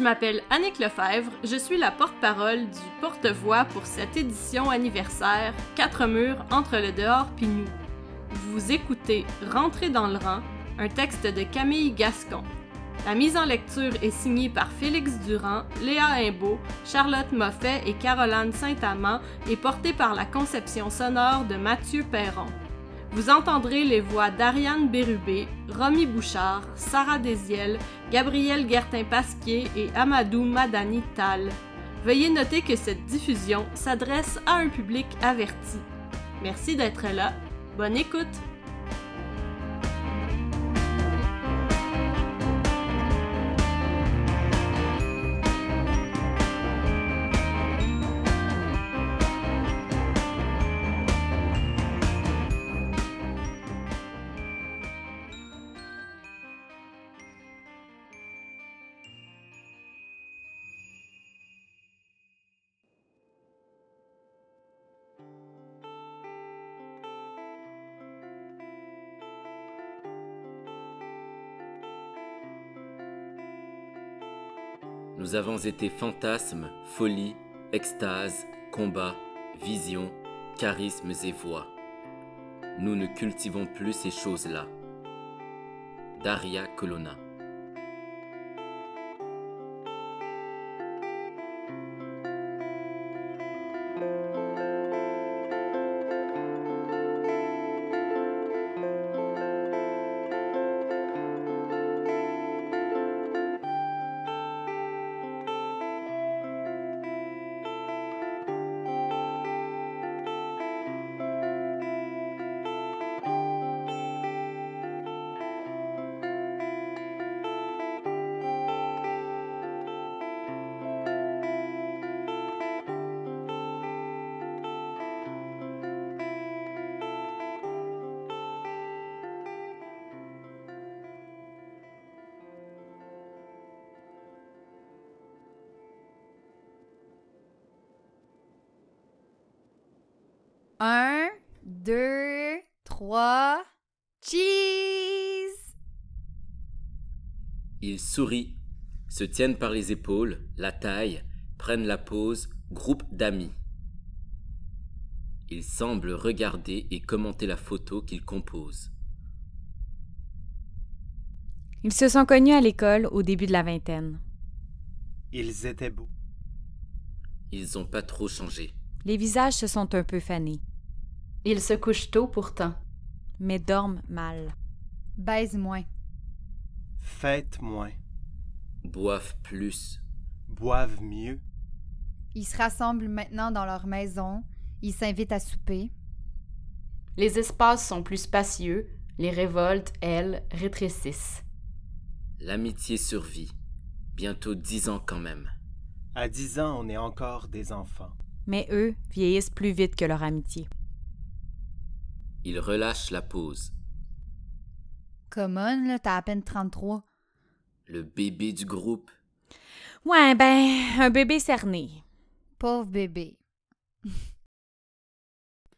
Je m'appelle Annick Lefebvre, je suis la porte-parole du porte-voix pour cette édition anniversaire Quatre murs entre le dehors puis nous. Vous écoutez Rentrer dans le rang, un texte de Camille Gascon. La mise en lecture est signée par Félix Durand, Léa Imbeau, Charlotte Moffet et Caroline Saint-Amand et portée par la conception sonore de Mathieu Perron. Vous entendrez les voix d'Ariane Bérubé, Romy Bouchard, Sarah Desiel, Gabriel Guertin-Pasquier et Amadou Madani Tal. Veuillez noter que cette diffusion s'adresse à un public averti. Merci d'être là. Bonne écoute! Nous avons été fantasmes, folie, extase, combat, vision, charismes et voix. Nous ne cultivons plus ces choses-là. Daria Colonna. Un, deux, trois, cheese! Ils sourient, se tiennent par les épaules, la taille, prennent la pose, groupe d'amis. Ils semblent regarder et commenter la photo qu'ils composent. Ils se sont connus à l'école au début de la vingtaine. Ils étaient beaux. Ils ont pas trop changé. Les visages se sont un peu fanés, Ils se couchent tôt pourtant. mais dorment mal. Baise moins. Fêtent moins. Boivent plus. Boivent mieux. Ils se rassemblent maintenant dans leur maison. Ils s'invitent à souper. Les espaces sont plus spacieux, les révoltes, elles, rétrécissent. L'amitié survit. Bientôt dix ans quand même. À dix ans, on est encore des enfants. Mais eux vieillissent plus vite que leur amitié. Ils relâchent la pose. Common, là, t'as à peine 33. Le bébé du groupe. Ouais, ben, un bébé cerné. Pauvre bébé.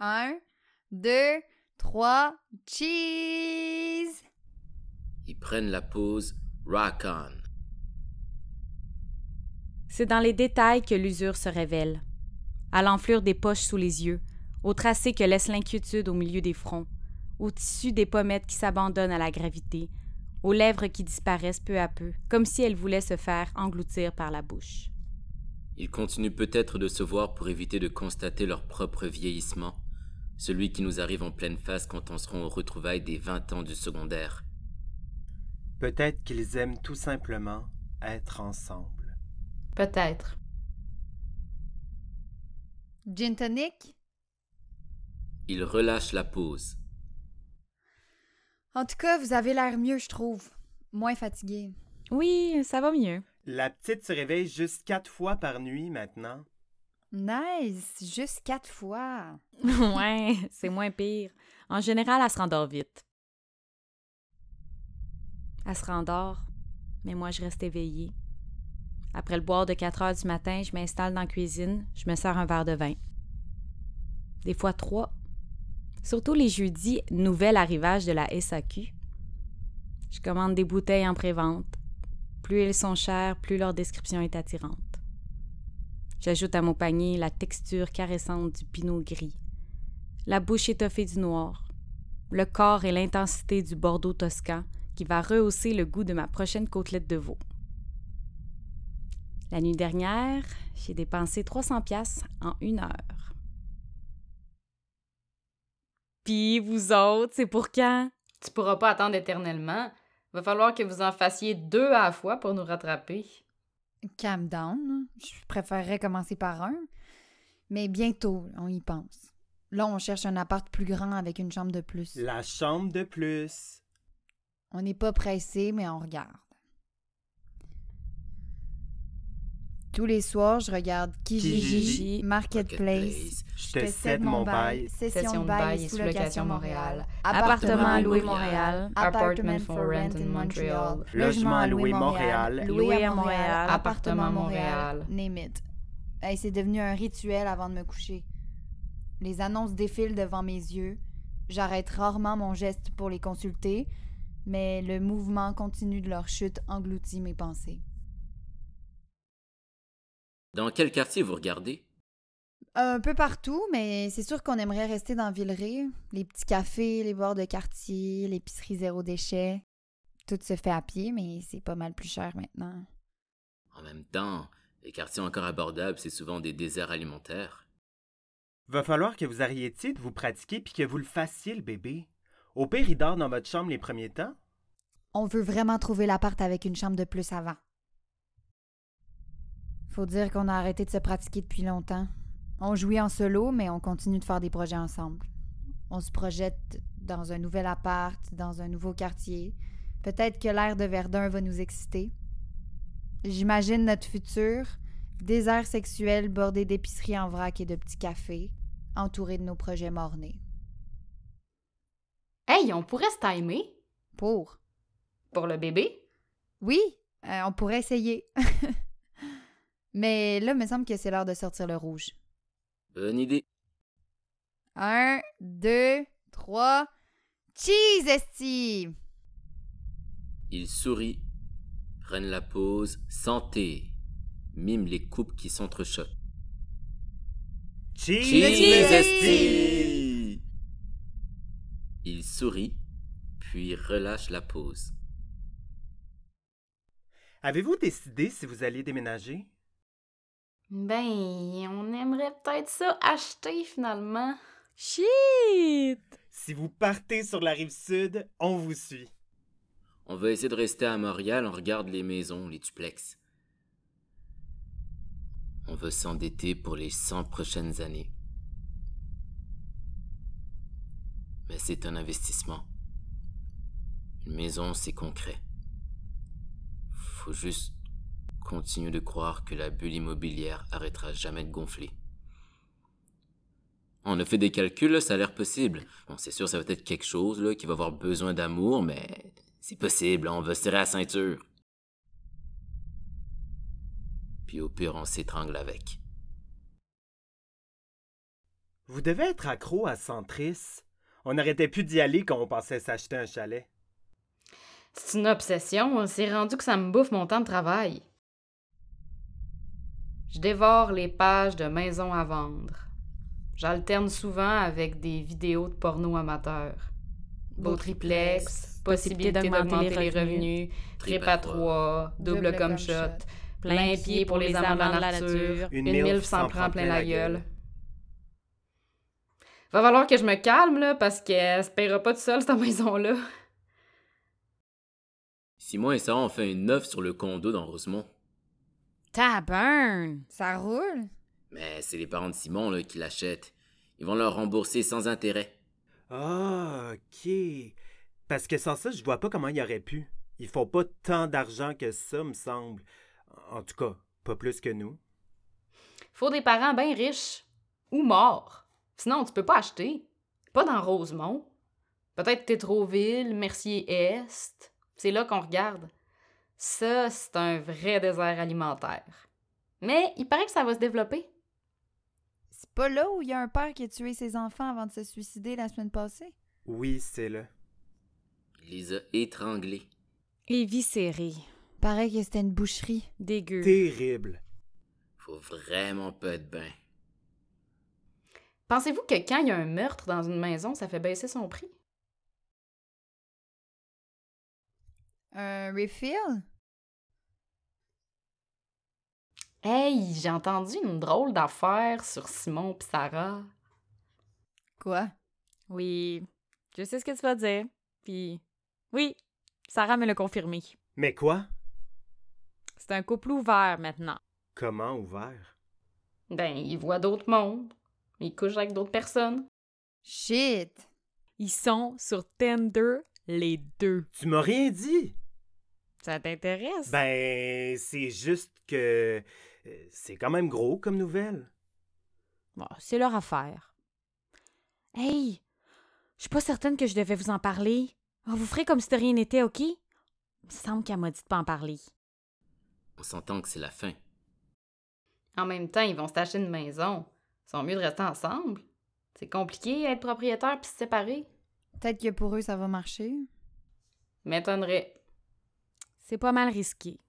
Un, deux, trois, cheese! Ils prennent la pose Rock on. C'est dans les détails que l'usure se révèle. À l'enflure des poches sous les yeux, au tracé que laisse l'inquiétude au milieu des fronts, au tissu des pommettes qui s'abandonnent à la gravité, aux lèvres qui disparaissent peu à peu, comme si elles voulaient se faire engloutir par la bouche. Ils continuent peut-être de se voir pour éviter de constater leur propre vieillissement, celui qui nous arrive en pleine face quand on sera aux retrouvailles des vingt ans du secondaire. Peut-être qu'ils aiment tout simplement être ensemble. Peut-être. Gin tonic? Ils relâchent la pose. En tout cas, vous avez l'air mieux, je trouve. Moins fatigué. Oui, ça va mieux. La petite se réveille juste quatre fois par nuit maintenant. Nice! Juste quatre fois. ouais, c'est moins pire. En général, elle se rendort vite. Elle se rendort, mais moi, je reste éveillée. Après le boire de 4 heures du matin, je m'installe dans la cuisine, je me sers un verre de vin. Des fois trois. Surtout les jeudis, nouvel arrivage de la SAQ. Je commande des bouteilles en pré-vente. Plus ils sont chers, plus leur description est attirante. J'ajoute à mon panier la texture caressante du pinot gris, la bouche étoffée du noir, le corps et l'intensité du bordeaux toscan qui va rehausser le goût de ma prochaine côtelette de veau. La nuit dernière, j'ai dépensé 300 pièces en une heure. Puis vous autres, c'est pour quand? Tu pourras pas attendre éternellement. Va falloir que vous en fassiez deux à la fois pour nous rattraper. Calm down. Je préférerais commencer par un. Mais bientôt, on y pense. Là, on cherche un appart plus grand avec une chambre de plus. La chambre de plus. On n'est pas pressé, mais on regarde. Tous les soirs, je regarde Kijiji, Kijiji, Marketplace, Je te cède mon bail. Session de bail et sous-location Montréal, Appartement à louer Montréal, Apartment for rent in Montreal, Logement à louer Montréal, loué à Montréal, appartement Montréal. Montréal, name it. Hey, c'est devenu un rituel avant de me coucher. Les annonces défilent devant mes yeux. J'arrête rarement mon geste pour les consulter, mais le mouvement continu de leur chute engloutit mes pensées. Dans quel quartier vous regardez? Un peu partout, mais c'est sûr qu'on aimerait rester dans Villeray. Les petits cafés, les bars de quartier, l'épicerie zéro déchet. Tout se fait à pied, mais c'est pas mal plus cher maintenant. En même temps, les quartiers encore abordables, c'est souvent des déserts alimentaires. Va falloir que vous arrêtiez de vous pratiquer puis que vous le fassiez, le bébé. Au pire, il dort dans votre chambre les premiers temps. On veut vraiment trouver l'appart avec une chambre de plus avant. Faut dire qu'on a arrêté de se pratiquer depuis longtemps. On jouait en solo, mais on continue de faire des projets ensemble. On se projette dans un nouvel appart, dans un nouveau quartier. Peut-être que l'air de Verdun va nous exciter. J'imagine notre futur, désert sexuel bordé d'épiceries en vrac et de petits cafés, entouré de nos projets mornés. Hey, on pourrait se timer Pour. pour le bébé? Oui, euh, on pourrait essayer. Mais là, il me semble que c'est l'heure de sortir le rouge. Bonne idée. Un, deux, trois. Cheese, esti! Il sourit, prenne la pause, santé, mime les coupes qui s'entrechoquent. Cheese, Cheese, esti! esti! Il sourit, puis relâche la pause. Avez-vous décidé si vous alliez déménager? Ben, on aimerait peut-être ça acheter finalement. Shit! Si vous partez sur la rive sud, on vous suit. On va essayer de rester à Montréal, on regarde les maisons, les duplex. On veut s'endetter pour les 100 prochaines années. Mais c'est un investissement. Une maison, c'est concret. Faut juste continuer de croire que la bulle immobilière arrêtera jamais de gonfler. On a fait des calculs, là, ça a l'air possible. Bon, c'est sûr, ça va être quelque chose là, qui va avoir besoin d'amour, mais c'est possible, on va serrer la ceinture. Puis au pire, on s'étrangle avec. Vous devez être accro à Centris. On n'arrêtait plus d'y aller quand on pensait s'acheter un chalet. C'est une obsession, c'est rendu que ça me bouffe mon temps de travail. Je dévore les pages de maisons à vendre. J'alterne souvent avec des vidéos de porno amateurs. Beau triplex, possibilité d'augmenter les revenus, trip à trois, double comme shot, plein pied pour les amants de la nature, Une milf s'en prend plein la gueule. Va falloir que je me calme, là, parce qu'elle se paiera pas toute seule, cette maison-là. Simon et Sarah ont fait une offre sur le condo dans Rosemont. Taburn! Ça roule? Mais c'est les parents de Simon là, qui l'achètent. Ils vont leur rembourser sans intérêt. Ah, ok. Parce que sans ça, je vois pas comment il aurait pu. Ils font pas tant d'argent que ça, me semble. En tout cas, pas plus que nous. Faut des parents bien riches ou morts. Sinon, tu peux pas acheter. Pas dans Rosemont. Peut-être Tétroville, Mercier-Est. C'est là qu'on regarde. Ça, c'est un vrai désert alimentaire. Mais il paraît que ça va se développer. C'est pas là où il y a un père qui a tué ses enfants avant de se suicider la semaine passée? Oui, c'est là. Il les a étranglés. Éviscéré. Paraît que c'était une boucherie. Dégueu. Terrible. Faut vraiment pas être ben. Pensez-vous que quand il y a un meurtre dans une maison, ça fait baisser son prix? Un refill? Hey, j'ai entendu une drôle d'affaire sur Simon pis Sarah. Quoi? Oui, je sais ce que tu vas dire. Puis, oui, Sarah me l'a confirmé. Mais quoi? C'est un couple ouvert maintenant. Comment ouvert? Ben, il voit d'autres mondes. Il couche avec d'autres personnes. Shit! Ils sont sur Tinder, les deux. Tu m'as rien dit? Ça t'intéresse? Ben, c'est juste que. Euh, C'est quand même gros comme nouvelle. Bon, c'est leur affaire. Hey! Je suis pas certaine que je devais vous en parler. Oh, vous ferez comme si de rien n'était, OK? Il me semble qu'elle m'a dit de pas en parler. On s'entend que c'est la fin. En même temps, ils vont se tâcher une maison. Ils sont mieux de rester ensemble. C'est compliqué être propriétaire puis se séparer. Peut-être que pour eux, ça va marcher. M'étonnerait. C'est pas mal risqué.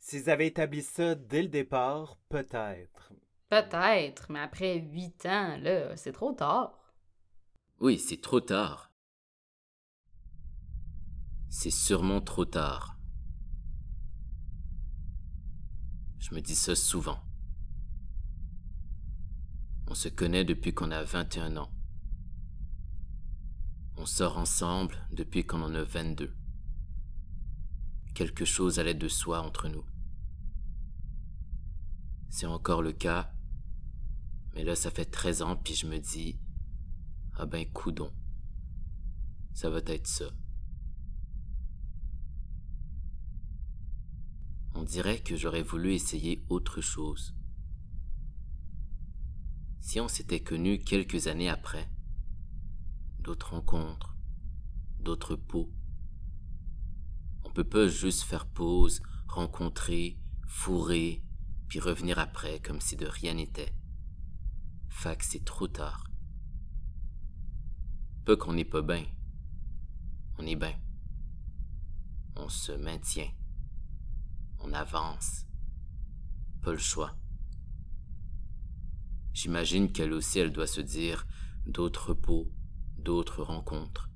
S'ils avaient établi ça dès le départ, peut-être. Peut-être, mais après huit ans, là, c'est trop tard. Oui, c'est trop tard. C'est sûrement trop tard. Je me dis ça souvent. On se connaît depuis qu'on a 21 ans. On sort ensemble depuis qu'on en a 22. Quelque chose allait de soi entre nous. C'est encore le cas, mais là ça fait 13 ans puis je me dis ah ben coudon. Ça va être ça. On dirait que j'aurais voulu essayer autre chose. Si on s'était connus quelques années après, d'autres rencontres, d'autres peaux. On peut pas juste faire pause, rencontrer, fourrer, puis revenir après comme si de rien n'était. Fac, c'est trop tard. Peu qu'on n'est pas bien. On est bien. On se maintient. On avance. Pas le choix. J'imagine qu'elle aussi, elle doit se dire d'autres peaux, d'autres rencontres.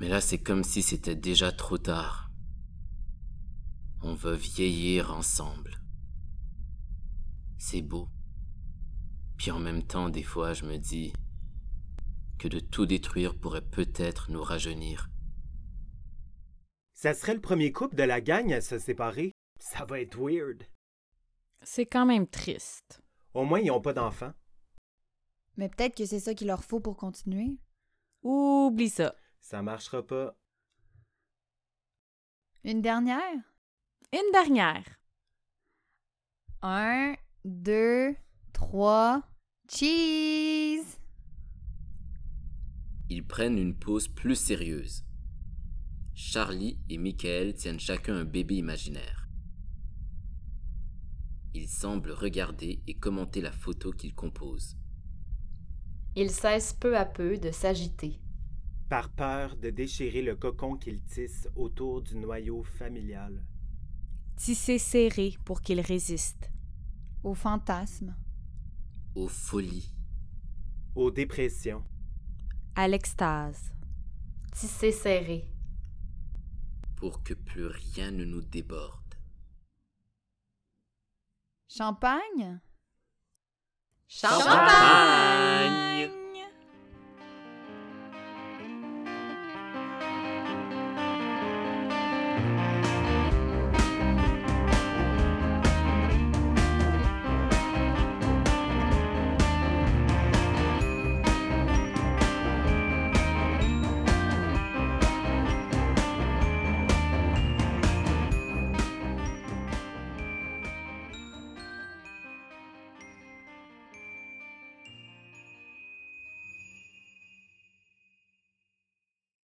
Mais là, c'est comme si c'était déjà trop tard. On va vieillir ensemble. C'est beau. Puis en même temps, des fois, je me dis que de tout détruire pourrait peut-être nous rajeunir. Ça serait le premier couple de la gang à se séparer. Ça va être weird. C'est quand même triste. Au moins, ils n'ont pas d'enfants. Mais peut-être que c'est ça qu'il leur faut pour continuer. Oublie ça. Ça marchera pas. Une dernière? Une dernière. Un, deux, trois. Cheese! Ils prennent une pause plus sérieuse. Charlie et Michael tiennent chacun un bébé imaginaire. Ils semblent regarder et commenter la photo qu'ils composent. Ils cessent peu à peu de s'agiter. Par peur de déchirer le cocon qu'ils tissent autour du noyau familial. Tisser serré pour qu'ils résistent. Au fantasme. Aux folies, Aux dépressions. À l'extase. Tissés serrés. pour que plus rien ne nous déborde. Champagne? Champagne! Champagne!